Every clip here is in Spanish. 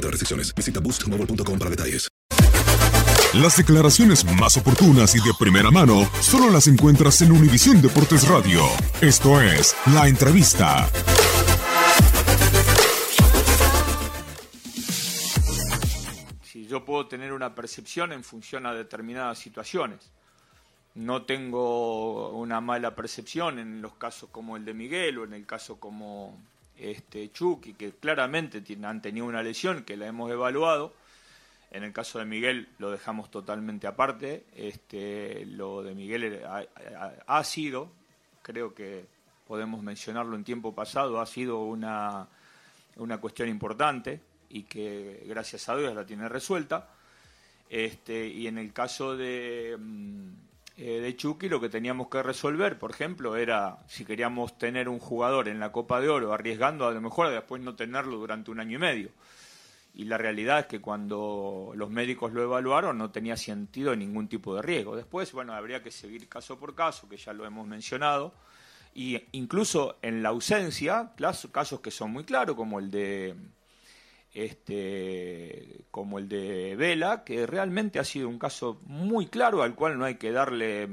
otras restricciones. Visita boostmobile.com para detalles. Las declaraciones más oportunas y de primera mano solo las encuentras en Univisión Deportes Radio. Esto es La Entrevista. Si yo puedo tener una percepción en función a determinadas situaciones. No tengo una mala percepción en los casos como el de Miguel o en el caso como este Chucky, que claramente han tenido una lesión que la hemos evaluado. En el caso de Miguel lo dejamos totalmente aparte. Este, lo de Miguel ha sido, creo que podemos mencionarlo en tiempo pasado, ha sido una, una cuestión importante y que gracias a Dios la tiene resuelta. Este, y en el caso de, mm, eh, de Chucky, lo que teníamos que resolver, por ejemplo, era si queríamos tener un jugador en la Copa de Oro arriesgando a lo mejor después no tenerlo durante un año y medio. Y la realidad es que cuando los médicos lo evaluaron no tenía sentido ningún tipo de riesgo. Después, bueno, habría que seguir caso por caso, que ya lo hemos mencionado. Y incluso en la ausencia, casos que son muy claros, como el de este como el de Vela, que realmente ha sido un caso muy claro al cual no hay que darle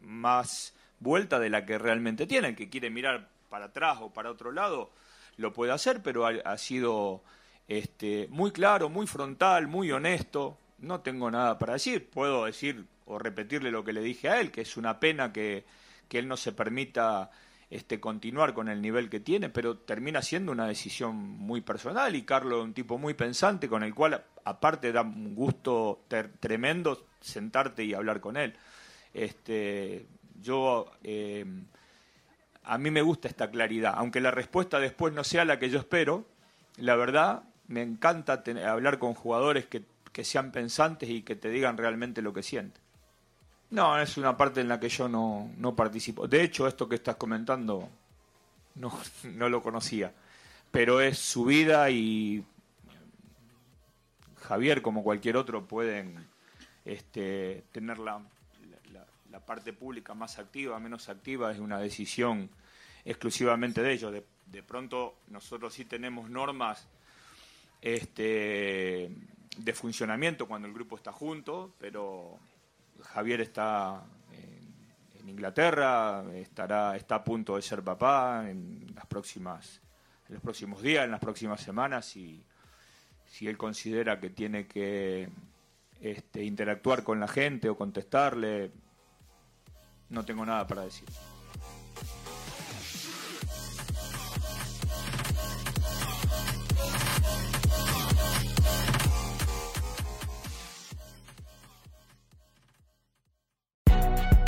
más vuelta de la que realmente tiene. El que quiere mirar para atrás o para otro lado lo puede hacer, pero ha, sido este, muy claro, muy frontal, muy honesto. No tengo nada para decir. Puedo decir o repetirle lo que le dije a él, que es una pena que, que él no se permita este, continuar con el nivel que tiene, pero termina siendo una decisión muy personal y Carlos es un tipo muy pensante con el cual aparte da un gusto tremendo sentarte y hablar con él. Este, yo eh, a mí me gusta esta claridad, aunque la respuesta después no sea la que yo espero. La verdad, me encanta hablar con jugadores que sean pensantes y que te digan realmente lo que sienten. No, es una parte en la que yo no, no participo. De hecho, esto que estás comentando no, no lo conocía. Pero es su vida y Javier, como cualquier otro, pueden este, tener la, la- parte pública más activa, menos activa. Es una decisión exclusivamente de ellos. De, de pronto, nosotros sí tenemos normas este, de funcionamiento cuando el grupo está junto, pero Javier está en, Inglaterra, estará, está a punto de ser papá en las próximas, en los próximos días, en las próximas semanas, y si él considera que tiene que este, interactuar con la gente o contestarle, no tengo nada para decir.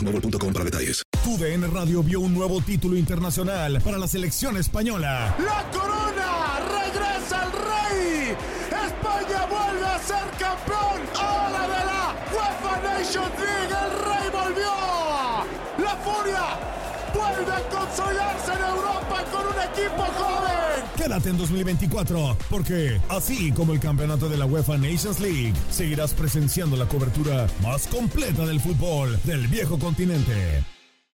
boostmobile.com para detalles. TUDN Radio vio un nuevo título internacional para la selección española. ¡La corona! ¡Regresa el rey! ¡España vuelve a ser campeón! ¡Ahora de la UEFA Nations League! ¡El rey volvió! ¡La furia! ¡Vuelve a consolidarse en Europa en 2024, porque así como el campeonato de la UEFA Nations League, seguirás presenciando la cobertura más completa del fútbol del viejo continente.